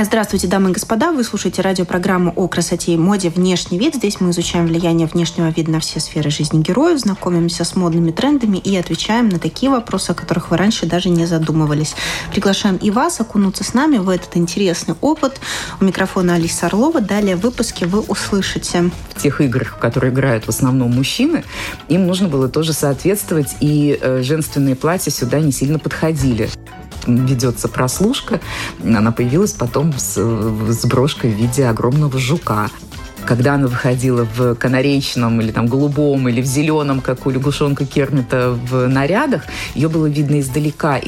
Здравствуйте, дамы и господа. Вы слушаете радиопрограмму о красоте и моде «Внешний вид». Здесь мы изучаем влияние внешнего вида на все сферы жизни героев, знакомимся с модными трендами и отвечаем на такие вопросы, о которых вы раньше даже не задумывались. Приглашаем и вас окунуться с нами в этот интересный опыт. У микрофона Алиса Орлова. Далее в выпуске вы услышите. В тех играх, в которые играют в основном мужчины, им нужно было тоже соответствовать, и э, женственные платья сюда не сильно подходили ведется прослушка. Она появилась потом с, с брошкой в виде огромного жука когда она выходила в канаречном или там голубом или в зеленом, как у лягушонка Кермита в нарядах, ее было видно издалека.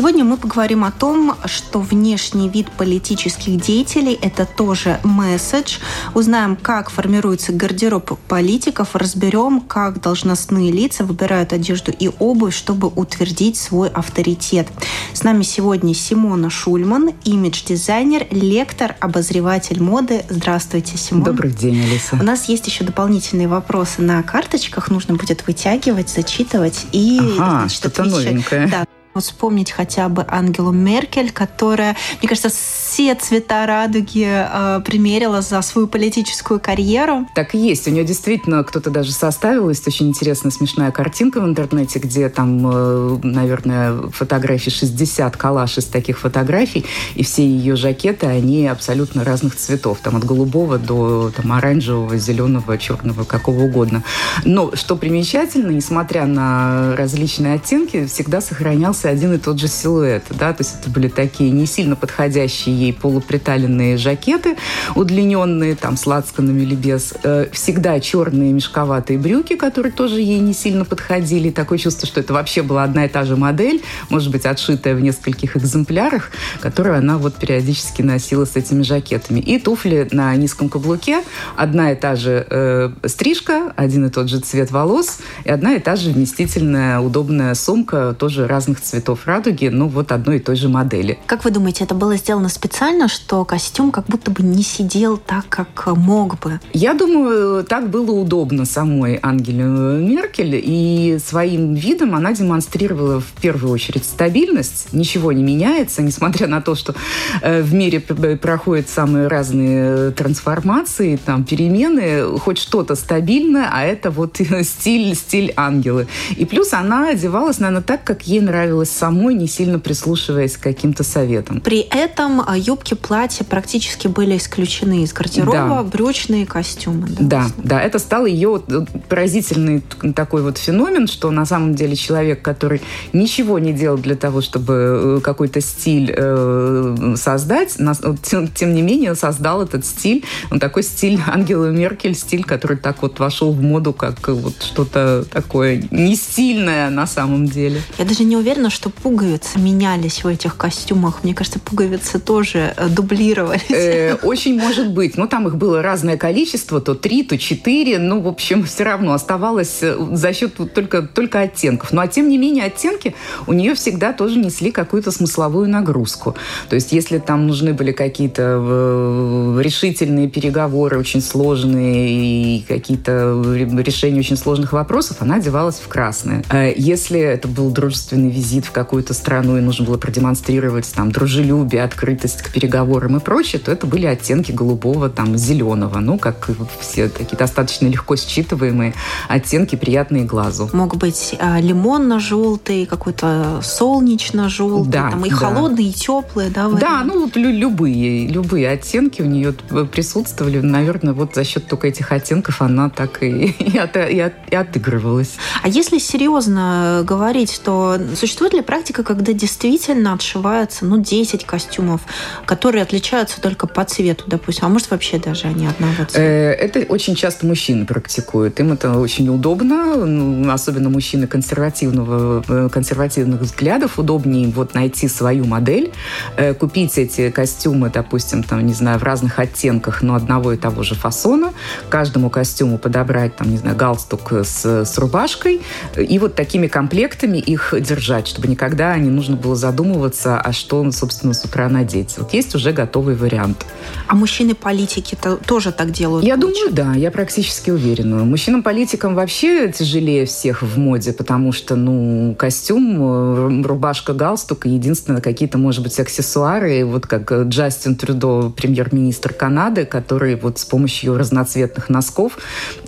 Сегодня мы поговорим о том, что внешний вид политических деятелей – это тоже месседж. Узнаем, как формируется гардероб политиков, разберем, как должностные лица выбирают одежду и обувь, чтобы утвердить свой авторитет. С нами сегодня Симона Шульман, имидж-дизайнер, лектор, обозреватель моды. Здравствуйте, Симона. Добрый день, Алиса. У нас есть еще дополнительные вопросы на карточках. Нужно будет вытягивать, зачитывать и... Ага, что-то новенькое. Да, Вспомнить хотя бы Ангелу Меркель, которая, мне кажется, все цвета радуги э, примерила за свою политическую карьеру. Так и есть. У нее действительно кто-то даже составил. Есть очень интересная, смешная картинка в интернете, где там, э, наверное, фотографии 60 коллаж из таких фотографий, и все ее жакеты, они абсолютно разных цветов. Там от голубого до там, оранжевого, зеленого, черного, какого угодно. Но что примечательно, несмотря на различные оттенки, всегда сохранялся оставался один и тот же силуэт. Да? То есть это были такие не сильно подходящие ей полуприталенные жакеты, удлиненные, там, с лацканами или без. Э, всегда черные мешковатые брюки, которые тоже ей не сильно подходили. Такое чувство, что это вообще была одна и та же модель, может быть, отшитая в нескольких экземплярах, которую она вот периодически носила с этими жакетами. И туфли на низком каблуке, одна и та же э, стрижка, один и тот же цвет волос, и одна и та же вместительная, удобная сумка, тоже разных цветов цветов радуги, ну вот одной и той же модели. Как вы думаете, это было сделано специально, что костюм как будто бы не сидел так, как мог бы? Я думаю, так было удобно самой Ангеле Меркель, и своим видом она демонстрировала в первую очередь стабильность, ничего не меняется, несмотря на то, что э, в мире проходят самые разные трансформации, там, перемены, хоть что-то стабильное, а это вот стиль, стиль ангелы. И плюс она одевалась, наверное, так, как ей нравилось нравилось самой, не сильно прислушиваясь к каким-то советам. При этом а, юбки, платья практически были исключены из гардероба, да. брючные костюмы. Да, да, да, это стал ее поразительный такой вот феномен, что на самом деле человек, который ничего не делал для того, чтобы э, какой-то стиль э, создать, тем, тем не менее создал этот стиль, он такой стиль Ангелы Меркель, стиль, который так вот вошел в моду, как вот что-то такое не стильное на самом деле. Я даже не уверена, что пуговицы менялись в этих костюмах. Мне кажется, пуговицы тоже э, дублировались. Э, очень может быть. Но там их было разное количество, то три, то четыре. Ну, в общем, все равно оставалось э, за счет только, только оттенков. Но, а тем не менее, оттенки у нее всегда тоже несли какую-то смысловую нагрузку. То есть, если там нужны были какие-то решительные переговоры, очень сложные, и какие-то решения очень сложных вопросов, она одевалась в красное. Если это был дружественный визит, визит в какую-то страну и нужно было продемонстрировать там дружелюбие, открытость к переговорам и прочее, то это были оттенки голубого, там, зеленого. Ну, как все такие достаточно легко считываемые оттенки, приятные глазу. Мог быть а, лимонно-желтый, какой-то солнечно-желтый, да, там и да. холодные, и теплые, да? Да, ну, вот любые, любые оттенки у нее присутствовали. Наверное, вот за счет только этих оттенков она так и, и, от, и, от, и отыгрывалась. А если серьезно говорить, то существует Существует ли практика, когда действительно отшиваются ну, 10 костюмов, которые отличаются только по цвету, допустим, а может вообще даже они одного цвета? Э, это очень часто мужчины практикуют. Им это очень удобно, ну, особенно мужчины консервативного, э, консервативных взглядов. Удобнее вот найти свою модель, э, купить эти костюмы, допустим, там, не знаю, в разных оттенках, но одного и того же фасона. Каждому костюму подобрать, там, не знаю, галстук с, с рубашкой. И вот такими комплектами их держать, чтобы никогда не нужно было задумываться, а что, собственно, с утра надеть. Вот есть уже готовый вариант. А мужчины-политики -то тоже так делают? Я думаю, да, я практически уверена. Мужчинам-политикам вообще тяжелее всех в моде, потому что, ну, костюм, э, рубашка, галстук, единственное, какие-то, может быть, аксессуары, вот как Джастин Трюдо, премьер-министр Канады, который вот с помощью разноцветных носков,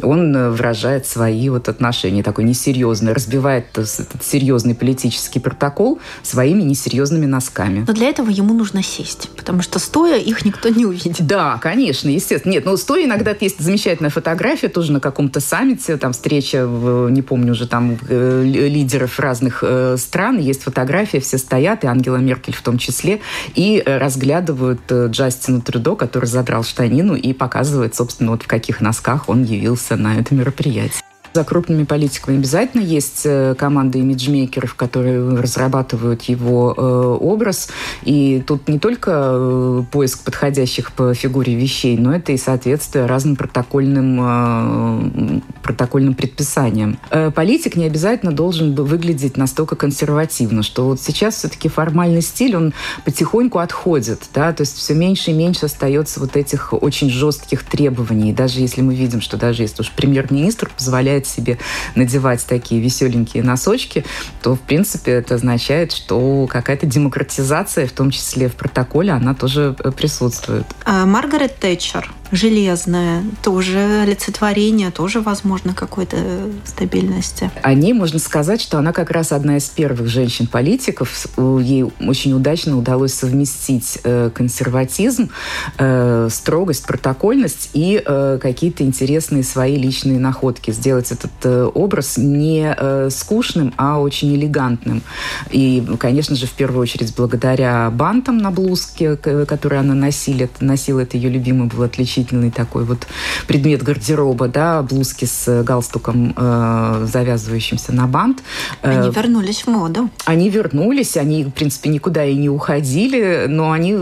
он э, выражает свои вот отношения, такой несерьезный, разбивает этот серьезный политический протокол своими несерьезными носками. Но для этого ему нужно сесть, потому что стоя их никто не увидит. Да, конечно, естественно. Нет, но стоя иногда есть замечательная фотография тоже на каком-то саммите, там встреча, в, не помню уже, там э, лидеров разных э, стран, есть фотография, все стоят, и Ангела Меркель в том числе, и э, разглядывают Джастина Трюдо, который задрал штанину и показывает, собственно, вот в каких носках он явился на это мероприятие. За крупными политиками обязательно есть э, команда имиджмейкеров, которые разрабатывают его э, образ. И тут не только э, поиск подходящих по фигуре вещей, но это и соответствие разным протокольным, протокольным предписаниям. Политик не обязательно должен выглядеть настолько консервативно, что вот сейчас все-таки формальный стиль, он потихоньку отходит, да, то есть все меньше и меньше остается вот этих очень жестких требований. даже если мы видим, что даже если уж премьер-министр позволяет позволяет себе надевать такие веселенькие носочки, то, в принципе, это означает, что какая-то демократизация, в том числе в протоколе, она тоже э, присутствует. А Маргарет Тэтчер железная, тоже олицетворение, тоже, возможно, какой-то стабильности. О ней можно сказать, что она как раз одна из первых женщин-политиков. Ей очень удачно удалось совместить э, консерватизм, э, строгость, протокольность и э, какие-то интересные свои личные находки. Сделать этот образ не скучным, а очень элегантным. И, конечно же, в первую очередь благодаря бантам на блузке, которые она носила, носила это ее любимый был отличительный такой вот предмет гардероба, да, блузки с галстуком, э, завязывающимся на бант. Они э, вернулись в моду. Они вернулись, они, в принципе, никуда и не уходили, но они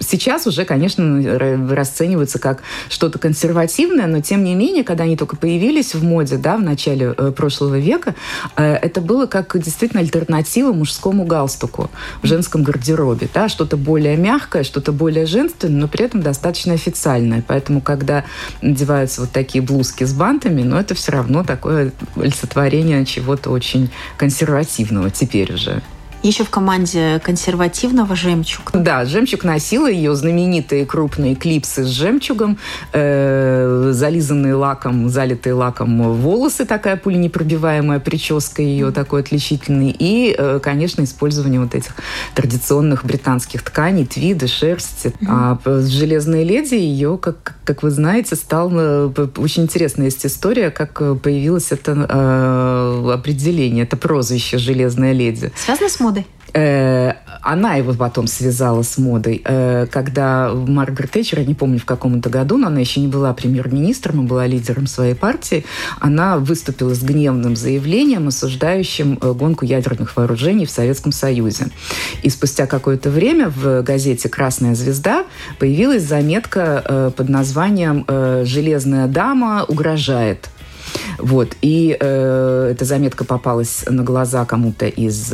сейчас уже, конечно, расцениваются как что-то консервативное, но тем не менее, когда они только появились в моде, да, в начале э, прошлого века, э, это было как действительно альтернатива мужскому галстуку в женском гардеробе, да, что-то более мягкое, что-то более женственное, но при этом достаточно официальное. Поэтому, когда надеваются вот такие блузки с бантами, но это все равно такое олицетворение чего-то очень консервативного теперь уже еще в команде консервативного «Жемчуг». Да, «Жемчуг» носила ее знаменитые крупные клипсы с жемчугом, э, зализанные лаком, залитые лаком волосы, такая пуленепробиваемая прическа ее такой отличительный, и, э, конечно, использование вот этих традиционных британских тканей, твиды, шерсти. Mm-hmm. А «Железная леди» ее, как, как вы знаете, стал э, очень интересная есть история, как появилось это э, определение, это прозвище «Железная леди». Связано с модой? Э, она его потом связала с модой. Э, когда Маргарет Тэтчер, я не помню в каком то году, но она еще не была премьер-министром, а была лидером своей партии, она выступила с гневным заявлением, осуждающим э, гонку ядерных вооружений в Советском Союзе. И спустя какое-то время в газете «Красная звезда» появилась заметка под названием «Железная дама угрожает». Вот. И э, эта заметка попалась на глаза кому-то из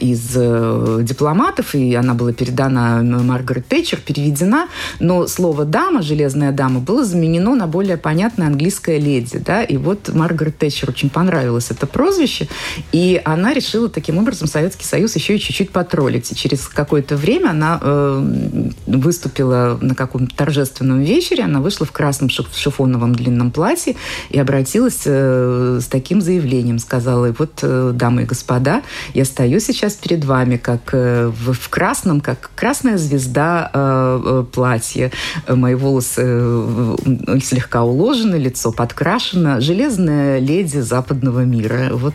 из э, дипломатов, и она была передана Маргарет Тэтчер, переведена, но слово «дама», «железная дама» было заменено на более понятное английское «леди». Да? И вот Маргарет Тэтчер очень понравилось это прозвище, и она решила таким образом Советский Союз еще и чуть-чуть потроллить. И через какое-то время она э, выступила на каком-то торжественном вечере, она вышла в красном шифоновом длинном платье и обратилась э, с таким заявлением, сказала, вот, э, дамы и господа, я стою сейчас перед вами как э, в, в красном, как красная звезда э, э платье. Мои волосы э, слегка уложены, лицо подкрашено. Железная леди западного мира. Вот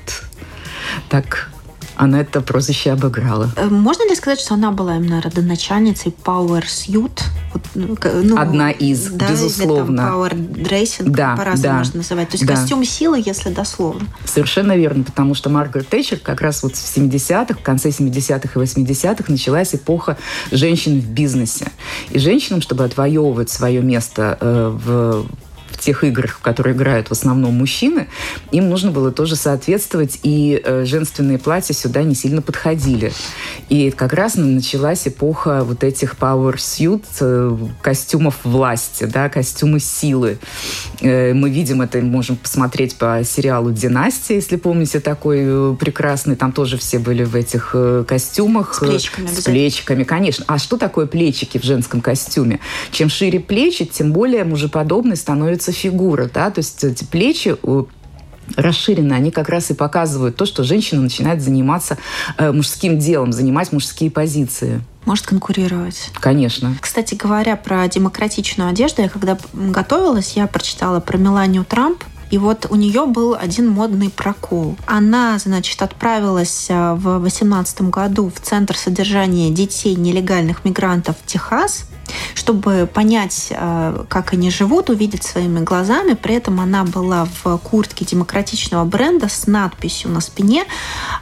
так она это прозвище обыграла. Э, можно ли сказать, что она была именно родоначальницей Power Suit? Ну, ну, Одна из, да, безусловно. Или, там, Power Dressing, да, по-разному да, можно называть. То есть да. костюм силы, если дословно. Совершенно верно, потому что Маргарет Тэтчер как раз вот в 70-х, в конце 70-х и 80-х началась эпоха женщин в бизнесе. И женщинам, чтобы отвоевывать свое место э, в тех играх, в которые играют в основном мужчины, им нужно было тоже соответствовать, и э, женственные платья сюда не сильно подходили. И как раз началась эпоха вот этих power suit, э, костюмов власти, да, костюмы силы. Э, мы видим это, можем посмотреть по сериалу «Династия», если помните, такой прекрасный, там тоже все были в этих костюмах. С плечиками. С плечиками, конечно. А что такое плечики в женском костюме? Чем шире плечи, тем более мужеподобной становится фигура, да, то есть эти плечи расширены, они как раз и показывают то, что женщина начинает заниматься э, мужским делом, занимать мужские позиции. Может конкурировать. Конечно. Кстати говоря, про демократичную одежду, я когда готовилась, я прочитала про Меланию Трамп, и вот у нее был один модный прокол. Она, значит, отправилась э, в 2018 году в Центр содержания детей нелегальных мигрантов в Техас, чтобы понять, э, как они живут, увидеть своими глазами. При этом она была в куртке демократичного бренда с надписью на спине,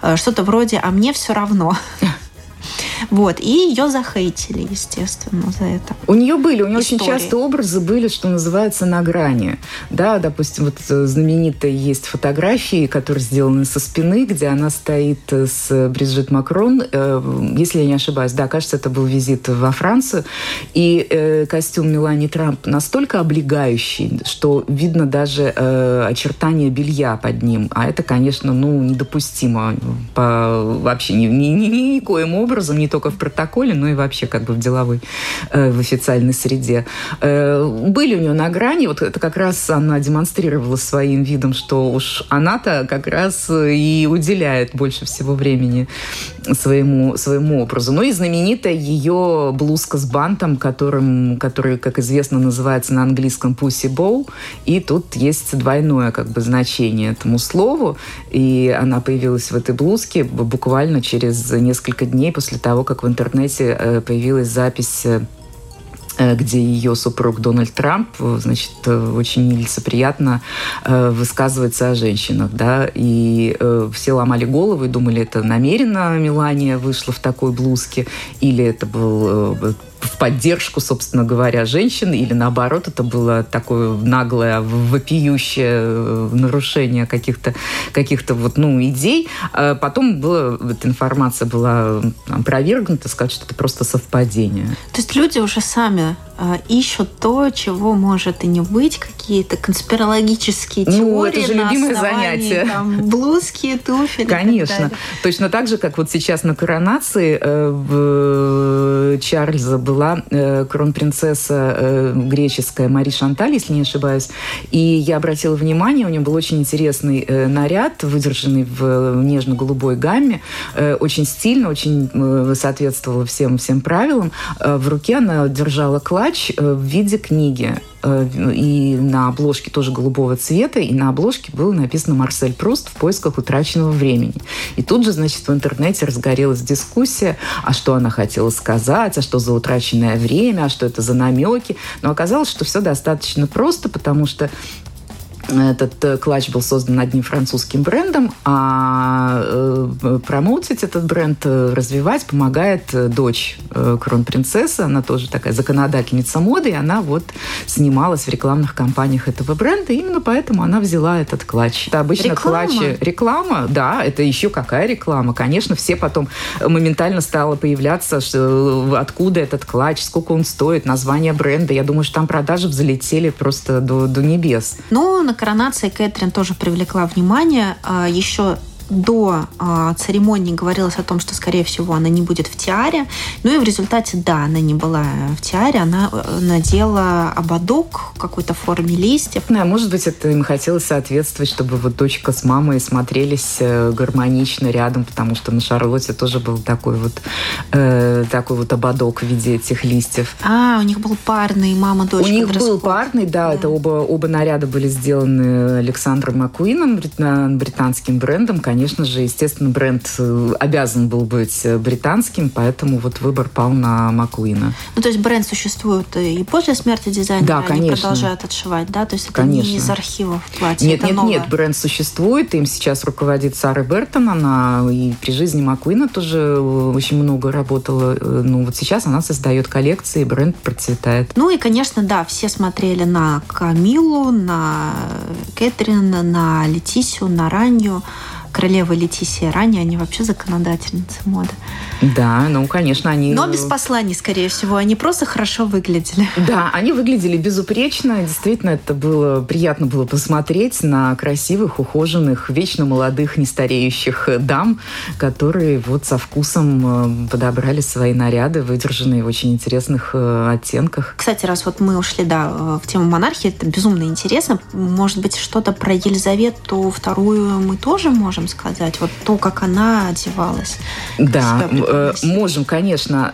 э, что-то вроде «А мне все равно». Вот. И ее захейтили, естественно, за это. У нее были, у нее Истории. очень часто образы были, что называется, на грани. Да, допустим, вот э, знаменитые есть фотографии, которые сделаны со спины, где она стоит э, с Бриджит Макрон. Э, если я не ошибаюсь, да, кажется, это был визит во Францию. И костюм Мелани Трамп настолько облегающий, что видно даже очертания белья под ним. А это, конечно, ну, недопустимо по, вообще ни, ни, ни, никоим образом, не только в протоколе, но и вообще как бы в деловой, э, в официальной среде. Э, были у нее на грани, вот это как раз она демонстрировала своим видом, что уж она-то как раз и уделяет больше всего времени своему, своему образу. Ну и знаменитая ее блузка с бантом, которым, который, как известно, называется на английском Pussy Bow. И тут есть двойное как бы значение этому слову. И она появилась в этой блузке буквально через несколько дней после того, как в интернете э, появилась запись э, где ее супруг Дональд Трамп, значит, э, очень нелицеприятно э, высказывается о женщинах, да, и все ломали голову и думали, это намеренно Мелания вышла в такой блузке, или это был в поддержку, собственно говоря, женщин, или наоборот, это было такое наглое, вопиющее нарушение каких-то каких вот, ну, идей. А потом была, эта информация была опровергнута, сказать, что это просто совпадение. То есть люди уже сами Э, ищут то, чего может и не быть, какие-то конспирологические ну, теории. это же любимое занятие. Там, блузки, туфели. Конечно. Точно так же, как вот сейчас на коронации э, Чарльза была э, кронпринцесса греческая Мари Шанталь, если не ошибаюсь. И я обратила внимание, у нее был очень интересный наряд, выдержанный в нежно-голубой гамме, очень стильно, очень соответствовало всем, всем правилам. В руке она держала клатч э, в виде книги. Э, и на обложке тоже голубого цвета, и на обложке было написано «Марсель Пруст в поисках утраченного времени». И тут же, значит, в интернете разгорелась дискуссия, а что она хотела сказать, а что за утраченное время, а что это за намеки. Но оказалось, что все достаточно просто, потому что этот э, клатч был создан одним французским брендом, а э, промоутить этот бренд, э, развивать помогает дочь кронпринцессы. Она тоже такая законодательница моды, и она вот снималась в рекламных кампаниях этого бренда. И именно поэтому она взяла этот клатч. Это обычно реклама? клатчи... Реклама, да, это еще какая реклама. Конечно, все потом моментально стало появляться, что, откуда этот клатч, сколько он стоит, название бренда. Я думаю, что там продажи взлетели просто до, до небес. Ну, на коронации Кэтрин тоже привлекла внимание. А, Еще до э, церемонии говорилось о том, что, скорее всего, она не будет в тиаре. Ну и в результате, да, она не была в тиаре, она э, надела ободок какой-то форме листьев. Да, может быть, это им хотелось соответствовать, чтобы вот дочка с мамой смотрелись э, гармонично рядом, потому что на Шарлотте тоже был такой вот, э, такой вот ободок в виде этих листьев. А, у них был парный мама-дочка. У них был парный, да, да, это оба, оба наряда были сделаны Александром Маккуином, британским брендом, конечно, конечно же, естественно, бренд э, обязан был быть британским, поэтому вот выбор пал на Маккуина. Ну, то есть бренд существует и после смерти дизайнера, да, они конечно. продолжают отшивать, да? То есть это конечно. не из архивов платья, Нет, это нет, новое. нет, бренд существует, им сейчас руководит Сара Бертон, она и при жизни Маккуина тоже очень много работала. Ну, вот сейчас она создает коллекции, бренд процветает. Ну и, конечно, да, все смотрели на Камилу, на Кэтрин, на Летисию, на Ранью королева Летисия ранее, они вообще законодательницы моды. Да, ну, конечно, они... Но без посланий, скорее всего. Они просто хорошо выглядели. Да, они выглядели безупречно. Действительно, это было приятно было посмотреть на красивых, ухоженных, вечно молодых, нестареющих дам, которые вот со вкусом э, подобрали свои наряды, выдержанные в очень интересных э, оттенках. Кстати, раз вот мы ушли, да, в тему монархии, это безумно интересно. Может быть, что-то про Елизавету вторую мы тоже можем сказать? Вот то, как она одевалась. Да, э, можем, конечно.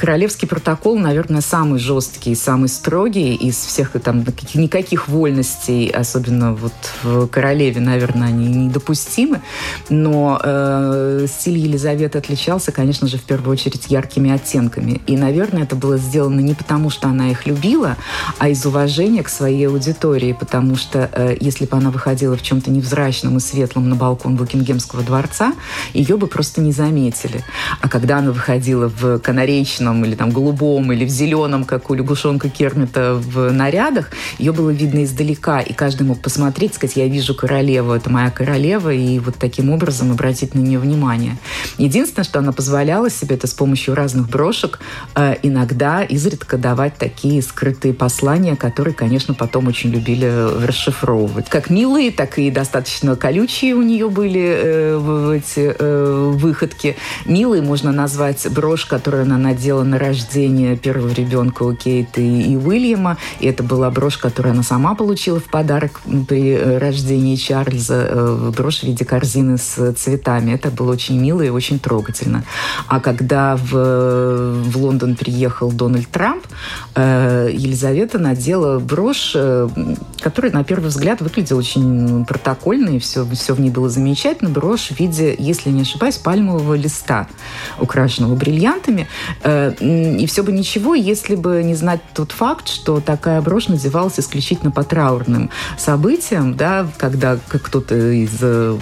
Королевский протокол, наверное, самый жесткий, самый строгий из всех там никаких вольностей, особенно вот в королеве, наверное, они недопустимы. Но э, стиль Елизаветы отличался, конечно же, в первую очередь яркими оттенками. И, наверное, это было сделано не потому, что она их любила, а из уважения к своей аудитории, потому что э, если бы она выходила в чем-то невзрачном и светлом на балкон Букингемского дворца, ее бы просто не заметили. А когда она выходила в канареечном красном или там голубом или в зеленом, как у лягушонка Кермита в нарядах, ее было видно издалека, и каждый мог посмотреть, сказать, я вижу королеву, это моя королева, и вот таким образом обратить на нее внимание. Единственное, что она позволяла себе, это с помощью разных брошек э, иногда изредка давать такие скрытые послания, которые, конечно, потом очень любили расшифровывать. Как милые, так и достаточно колючие у нее были э, эти э, выходки. Милые можно назвать брошь, которую она надела на рождение первого ребенка у Кейта и, Уильяма. И это была брошь, которую она сама получила в подарок при э, рождении Чарльза. Э, брошь в виде корзины с цветами. Это было очень мило и очень трогательно. А когда в, в Лондон приехал Дональд Трамп, э, Елизавета надела брошь, которая на первый взгляд выглядела очень протокольно, и все, все в ней было замечательно. Брошь в виде, если не ошибаюсь, пальмового листа, украшенного бриллиантами. И все бы ничего, если бы не знать тот факт, что такая брошь надевалась исключительно по траурным событиям, да, когда кто-то из э,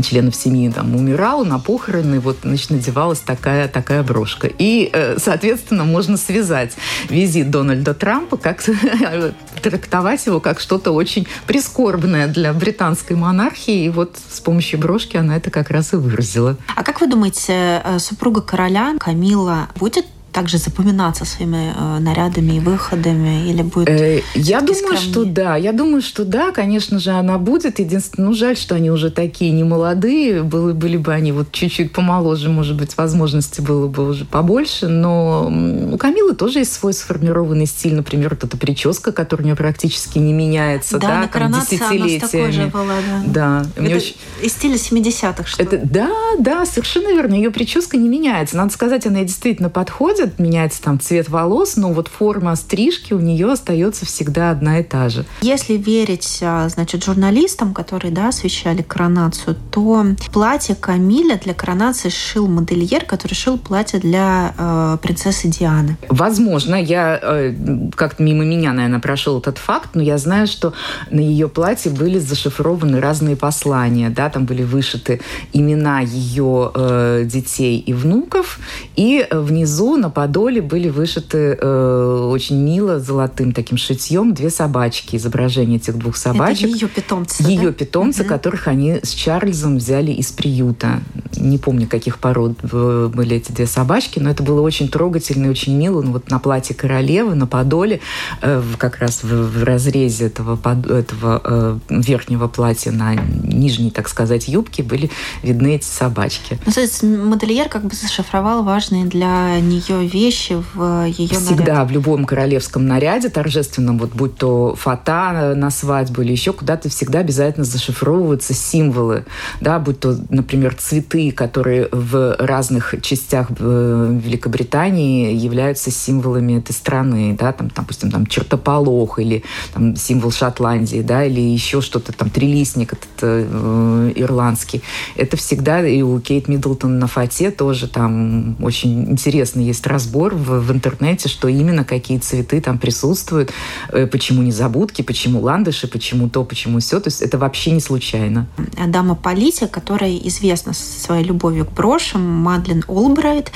членов семьи там умирал, на похороны вот, значит, надевалась такая, такая брошка. И, э, соответственно, можно связать визит Дональда Трампа, как трактовать его как что-то очень прискорбное для британской монархии. И вот с помощью брошки она это как раз и выразила. А как вы думаете, э, супруга короля Камила будет также запоминаться своими э, нарядами и выходами или будет? Э, я думаю, скромнее? что да. Я думаю, что да, конечно же, она будет. Единственное, ну жаль, что они уже такие не молодые. Были, были бы они вот чуть-чуть помоложе, может быть, возможности было бы уже побольше. Но у Камилы тоже есть свой сформированный стиль. Например, вот эта прическа, которая у нее практически не меняется, да, да на там десятилетиями. Она была, да. да. Это очень... из стиля 70-х, что Это, да, да, совершенно верно. Ее прическа не меняется. Надо сказать, она действительно подходит происходит, меняется там цвет волос, но вот форма стрижки у нее остается всегда одна и та же. Если верить, а, значит, журналистам, которые, да, освещали коронацию, то платье Камиля для коронации шил модельер, который шил платье для э, принцессы Дианы. Возможно, я э, как-то мимо меня, наверное, прошел этот факт, но я знаю, что на ее платье были зашифрованы разные послания, да, там были вышиты имена ее э, детей и внуков, и внизу на подоле были вышиты э, очень мило золотым таким шитьем две собачки, изображение этих двух собачек. Это ее питомцы, Ее да? питомцы, угу. которых они с Чарльзом взяли из приюта. Не помню, каких пород были эти две собачки, но это было очень трогательно и очень мило. Ну, вот на платье королевы, на подоле, э, как раз в, в разрезе этого, под, этого э, верхнего платья на нижней, так сказать, юбке были видны эти собачки. Ну, то есть модельер как бы зашифровал важные для нее вещи в ее Всегда наряде. в любом королевском наряде торжественном, вот будь то фата на свадьбу или еще куда-то, всегда обязательно зашифровываются символы, да, будь то, например, цветы, которые в разных частях э, Великобритании являются символами этой страны, да, там, допустим, там чертополох или там, символ Шотландии, да, или еще что-то там, трилистник этот э, ирландский. Это всегда и у Кейт Миддлтон на фате тоже там очень интересный есть разбор в, в интернете, что именно какие цветы там присутствуют, э, почему незабудки, почему ландыши, почему то, почему все. То есть это вообще не случайно. Дама политик, которая известна своей любовью к брошам, Мадлен Олбрайт.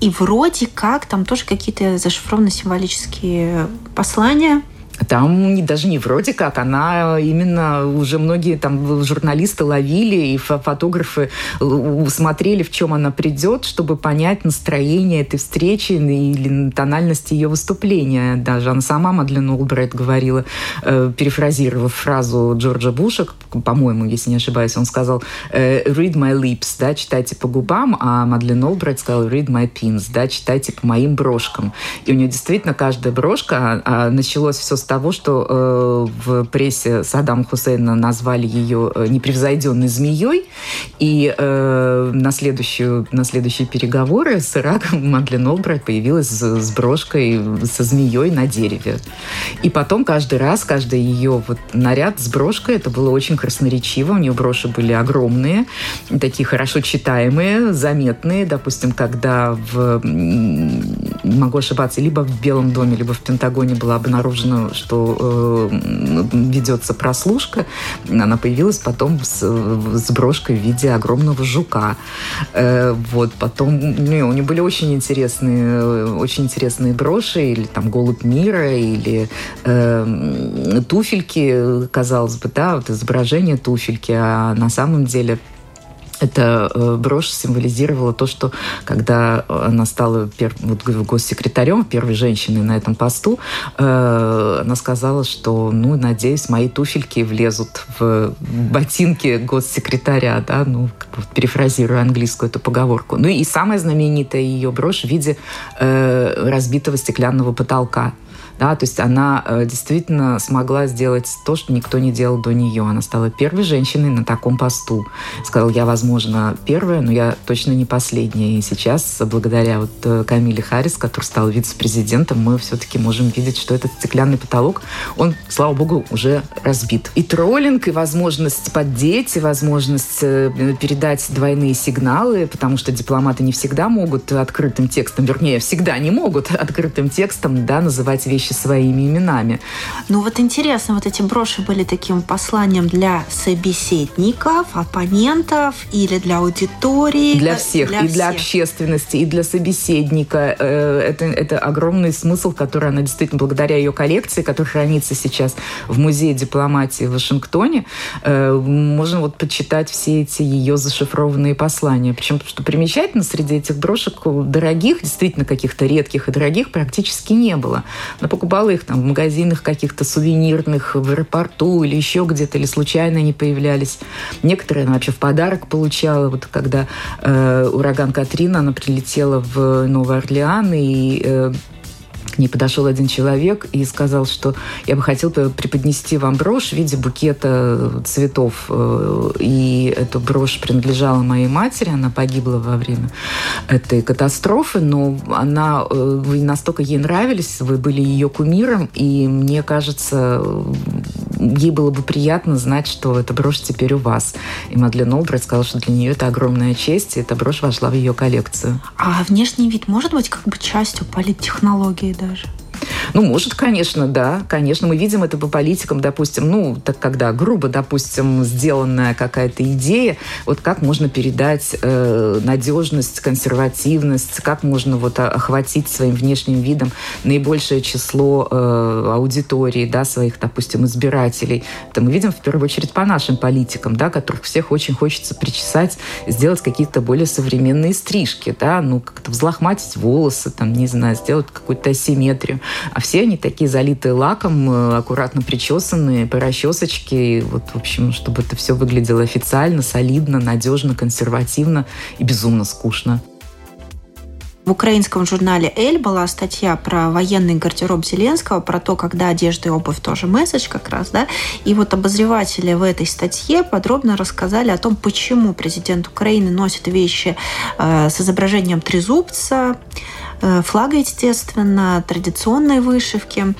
И вроде как там тоже какие-то зашифрованные символические послания – там даже не вроде как, она именно уже многие там журналисты ловили и фотографы смотрели, в чем она придет, чтобы понять настроение этой встречи или тональность ее выступления. Даже она сама, Мадлен Олбрайт, говорила, э, перефразировав фразу Джорджа Буша, по-моему, если не ошибаюсь, он сказал э, «read my lips», да, читайте по губам, а Мадлен Олбрайт сказала «read my pins», да, читайте по моим брошкам. И у нее действительно каждая брошка, а, а началось все с того, что э, в прессе Саддама Хусейна назвали ее э, непревзойденной змеей, и э, на, следующую, на следующие переговоры с Ираком Мадлен Олбрайт появилась с, с брошкой со змеей на дереве. И потом каждый раз, каждый ее вот наряд с брошкой, это было очень красноречиво. У нее броши были огромные, такие хорошо читаемые, заметные. Допустим, когда в, могу ошибаться, либо в Белом доме, либо в Пентагоне было обнаружено, что э, ведется прослушка, она появилась потом с, с брошкой в виде огромного жука. Э, вот, потом ну, у нее были очень интересные, очень интересные броши, или там голубь мира, или э, туфельки, казалось бы, да, вот изображение туфельки, а на самом деле эта э, брошь символизировала то, что когда она стала пер, вот, госсекретарем, первой женщиной на этом посту, э, она сказала, что, ну, надеюсь, мои туфельки влезут в ботинки госсекретаря, да, ну, как бы английскую эту поговорку. Ну и самая знаменитая ее брошь в виде э, разбитого стеклянного потолка. Да, то есть она э, действительно смогла сделать то, что никто не делал до нее. Она стала первой женщиной на таком посту. Сказал, я, возможно, первая, но я точно не последняя. И сейчас, благодаря вот э, Камиле Харрис, который стал вице-президентом, мы все-таки можем видеть, что этот стеклянный потолок, он, слава богу, уже разбит. И троллинг, и возможность поддеть, и возможность э, передать двойные сигналы, потому что дипломаты не всегда могут открытым текстом, вернее, всегда не могут открытым текстом да, называть вещи вещи своими именами. Ну вот интересно, вот эти броши были таким посланием для собеседников, оппонентов или для аудитории? Для всех, для и всех. для общественности, и для собеседника. Э, это, это огромный смысл, который она действительно, благодаря ее коллекции, которая хранится сейчас в Музее дипломатии в Вашингтоне, э, можно вот почитать все эти ее зашифрованные послания. Причем, что примечательно, среди этих брошек дорогих, действительно каких-то редких и дорогих практически не было. Но покупала их там в магазинах каких-то сувенирных, в аэропорту или еще где-то, или случайно они появлялись. Некоторые она вообще в подарок получала. Вот когда э, ураган Катрина, она прилетела в Новый Орлеан, и э, к ней подошел один человек и сказал, что я бы хотел преподнести вам брошь в виде букета цветов. Э, и эта брошь принадлежала моей матери, она погибла во время этой катастрофы, но она, э, вы настолько ей нравились, вы были ее кумиром, и мне кажется, ей было бы приятно знать, что эта брошь теперь у вас. И Мадлен Олбрайт сказала, что для нее это огромная честь, и эта брошь вошла в ее коллекцию. А внешний вид может быть как бы частью политтехнологии даже? Ну, может, конечно, да, конечно. Мы видим это по политикам, допустим, ну, так когда грубо, допустим, сделанная какая-то идея, вот как можно передать э, надежность, консервативность, как можно вот охватить своим внешним видом наибольшее число э, аудитории, да, своих, допустим, избирателей. Это мы видим в первую очередь по нашим политикам, да, которых всех очень хочется причесать, сделать какие-то более современные стрижки, да, ну, как-то взлохматить волосы, там, не знаю, сделать какую-то асимметрию. А все они такие залитые лаком, э, аккуратно причесанные, по расчесочке. Вот, в общем, чтобы это все выглядело официально, солидно, надежно, консервативно и безумно скучно. В украинском журнале «Эль» была статья про военный гардероб Зеленского, про то, когда одежда и обувь тоже месседж как раз, да. И вот обозреватели в этой статье подробно рассказали о том, почему президент Украины носит вещи э, с изображением трезубца, флага, естественно, традиционной вышивки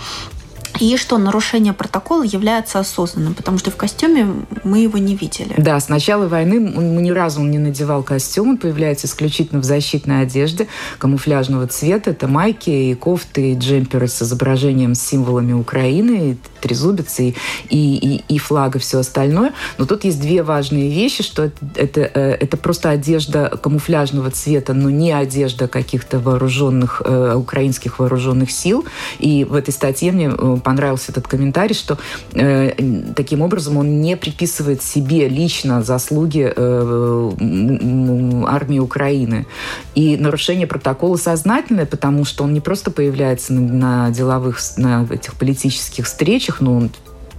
и что нарушение протокола является осознанным, потому что в костюме мы его не видели. Да, с начала войны он ни разу он не надевал костюм, он появляется исключительно в защитной одежде камуфляжного цвета. Это майки и кофты, и джемперы с изображением, с символами Украины, и трезубец, и, и, и, и флаг, и все остальное. Но тут есть две важные вещи, что это, это, э, это просто одежда камуфляжного цвета, но не одежда каких-то вооруженных, э, украинских вооруженных сил. И в этой статье мне э, понравился этот комментарий, что э, таким образом он не приписывает себе лично заслуги э, армии Украины. И нарушение протокола сознательное, потому что он не просто появляется на, на деловых, на этих политических встречах, но он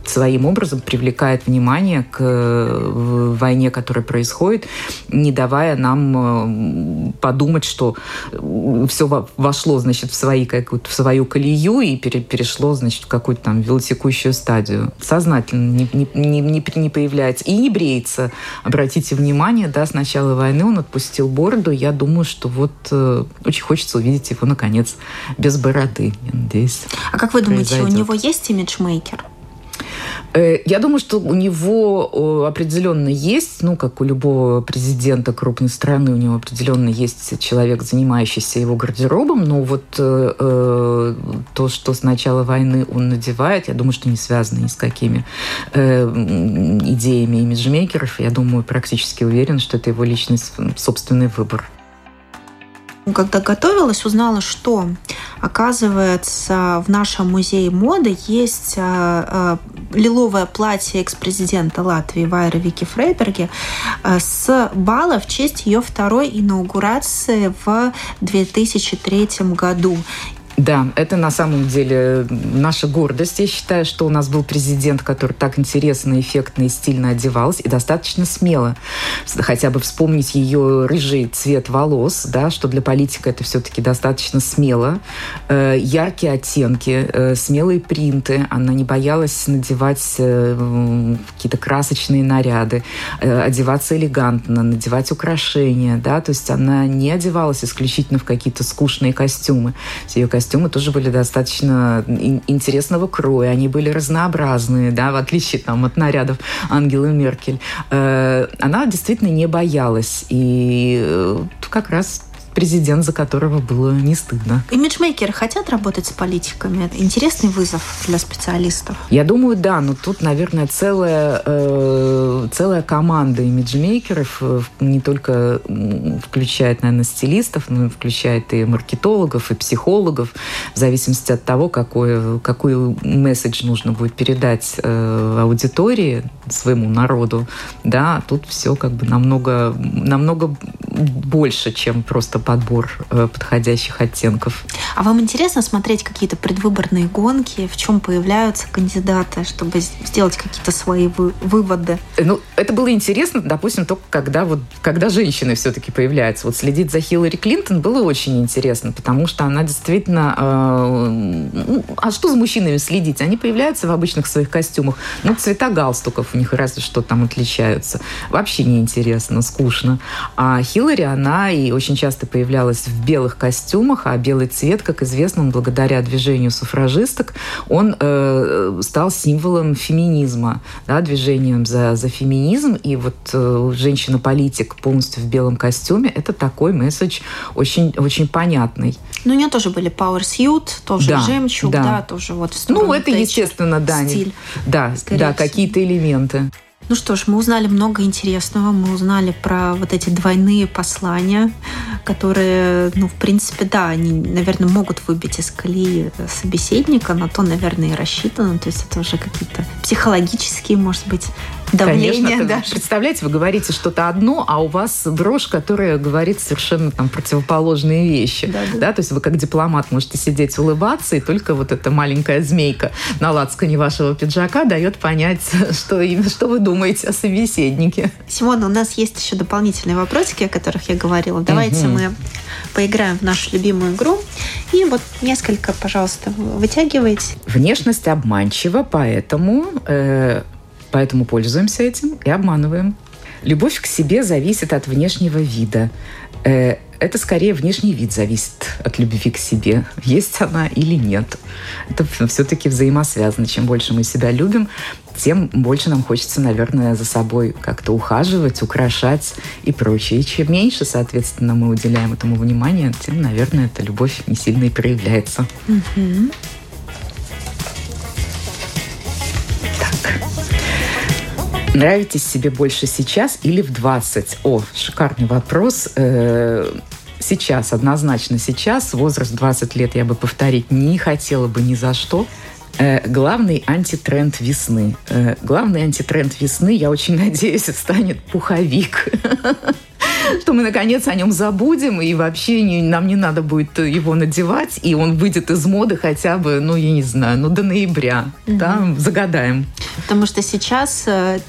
своим образом привлекает внимание к э, войне, которая происходит, не давая нам э, подумать, что э, все вошло, значит, в, свои, в свою колею и перешло, значит, в какую-то там велотекущую стадию. Сознательно не, не, не, не появляется. И не бреется. Обратите внимание, да, с начала войны он отпустил бороду. Я думаю, что вот очень хочется увидеть его, наконец, без бороды, я надеюсь. А как вы думаете, произойдет. у него есть имиджмейкер? Э, я думаю, что у него определенно есть, ну, как у любого президента крупной страны, у него определенно есть человек, занимающийся его гардеробом, но вот э, э, то, что с начала войны он надевает, я думаю, что не связано ни с какими э, идеями имиджмейкеров. Я думаю, практически уверен, что это его личный собственный выбор. Когда готовилась, узнала, что, оказывается, в нашем музее моды есть а, а, лиловое платье экс-президента Латвии Вайры Вики Фрейберги а, с бала в честь ее второй инаугурации в 2003 году. Да, это на самом деле наша гордость. Я считаю, что у нас был президент, который так интересно, эффектно и стильно одевался, и достаточно смело. Хотя бы вспомнить ее рыжий цвет волос, да, что для политика это все-таки достаточно смело. Э, яркие оттенки, э, смелые принты. Она не боялась надевать э, какие-то красочные наряды, э, одеваться элегантно, надевать украшения. Да, то есть она не одевалась исключительно в какие-то скучные костюмы. Ее костюмы костюмы тоже были достаточно интересного кроя, они были разнообразные, да, в отличие там, от нарядов Ангелы Меркель. Э, она действительно не боялась. И э, как раз президент, за которого было не стыдно. Имиджмейкеры хотят работать с политиками? Это интересный вызов для специалистов? Я думаю, да, но тут, наверное, целая, э, целая команда имиджмейкеров, э, не только включает, наверное, стилистов, но и включает и маркетологов, и психологов, в зависимости от того, какой, какой месседж нужно будет передать э, аудитории, своему народу. Да, тут все как бы намного, намного больше, чем просто подбор э, подходящих оттенков. А вам интересно смотреть какие-то предвыборные гонки, в чем появляются кандидаты, чтобы сделать какие-то свои вы выводы? Ну, это было интересно, допустим, только когда вот когда женщины все-таки появляются. Вот следить за Хиллари Клинтон было очень интересно, потому что она действительно... Э, ну, а что за мужчинами следить? Они появляются в обычных своих костюмах. Ну, цвета галстуков у них разве что там отличаются. Вообще неинтересно, скучно. А Хиллари, она и очень часто появлялась в белых костюмах, а белый цвет, как известно, благодаря движению суфражисток, он э, стал символом феминизма, да, движением за, за феминизм. И вот э, женщина-политик полностью в белом костюме, это такой месседж очень, очень понятный. Ну, у нее тоже были Power Suit, тоже да, жемчуг, да. да, тоже вот Ну, это, естественно, да. Стиль, да, да, какие-то элементы. Ну что ж, мы узнали много интересного. Мы узнали про вот эти двойные послания, которые, ну, в принципе, да, они, наверное, могут выбить из колеи собеседника, на то, наверное, и рассчитано. То есть это уже какие-то психологические, может быть, Давление, Конечно, да. Представляете, вы говорите что-то одно, а у вас брошь, которая говорит совершенно там противоположные вещи. Да, да. да, то есть вы как дипломат можете сидеть, улыбаться, и только вот эта маленькая змейка на лацкане вашего пиджака дает понять, что, что вы думаете о собеседнике. Симона, у нас есть еще дополнительные вопросики, о которых я говорила. Давайте угу. мы поиграем в нашу любимую игру. И вот несколько, пожалуйста, вытягивайте. Внешность обманчива, поэтому, э, поэтому пользуемся этим и обманываем. Любовь к себе зависит от внешнего вида. Э, это скорее внешний вид зависит от любви к себе. Есть она или нет. Это все-таки взаимосвязано. Чем больше мы себя любим, тем больше нам хочется, наверное, за собой как-то ухаживать, украшать и прочее. И чем меньше, соответственно, мы уделяем этому внимания, тем, наверное, эта любовь не сильно и проявляется. Угу. Нравитесь себе больше сейчас или в 20? О, шикарный вопрос. Э, сейчас, однозначно сейчас, возраст 20 лет я бы повторить не хотела бы ни за что. Э, главный антитренд весны. Э, главный антитренд весны, я очень надеюсь, станет пуховик что мы наконец о нем забудем, и вообще не, нам не надо будет его надевать, и он выйдет из моды хотя бы, ну, я не знаю, ну, до ноября. Угу. Да, загадаем. Потому что сейчас э,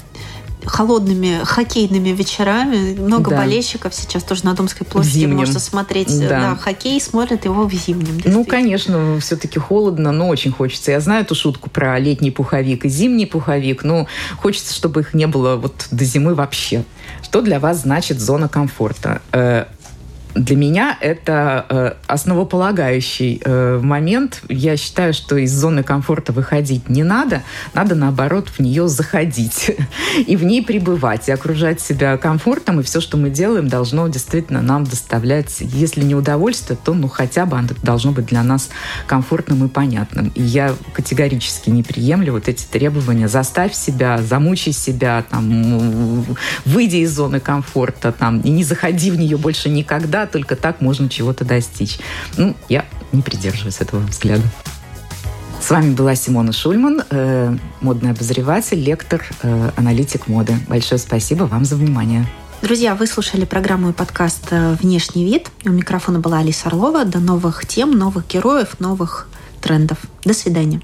холодными хоккейными вечерами. Много да. болельщиков сейчас тоже на Домской площади можно смотреть да. Да, хоккей, смотрят его в зимнем. Ну, конечно, все-таки холодно, но очень хочется. Я знаю эту шутку про летний пуховик и зимний пуховик, но хочется, чтобы их не было вот до зимы вообще. Что для вас значит зона комфорта? Для меня это э, основополагающий э, момент. Я считаю, что из зоны комфорта выходить не надо, надо наоборот в нее заходить и в ней пребывать, и окружать себя комфортом, и все, что мы делаем, должно действительно нам доставлять, если не удовольствие, то ну хотя бы оно должно быть для нас комфортным и понятным. И я категорически не приемлю вот эти требования «заставь себя», «замучай себя», там, «выйди из зоны комфорта», там, не заходи в нее больше никогда, только так можно чего-то достичь. Ну, я не придерживаюсь этого взгляда. С вами была Симона Шульман, э, модный обозреватель, лектор, э, аналитик моды. Большое спасибо вам за внимание. Друзья, вы слушали программу и подкаст э, «Внешний вид». У микрофона была Алиса Орлова. До новых тем, новых героев, новых трендов. До свидания.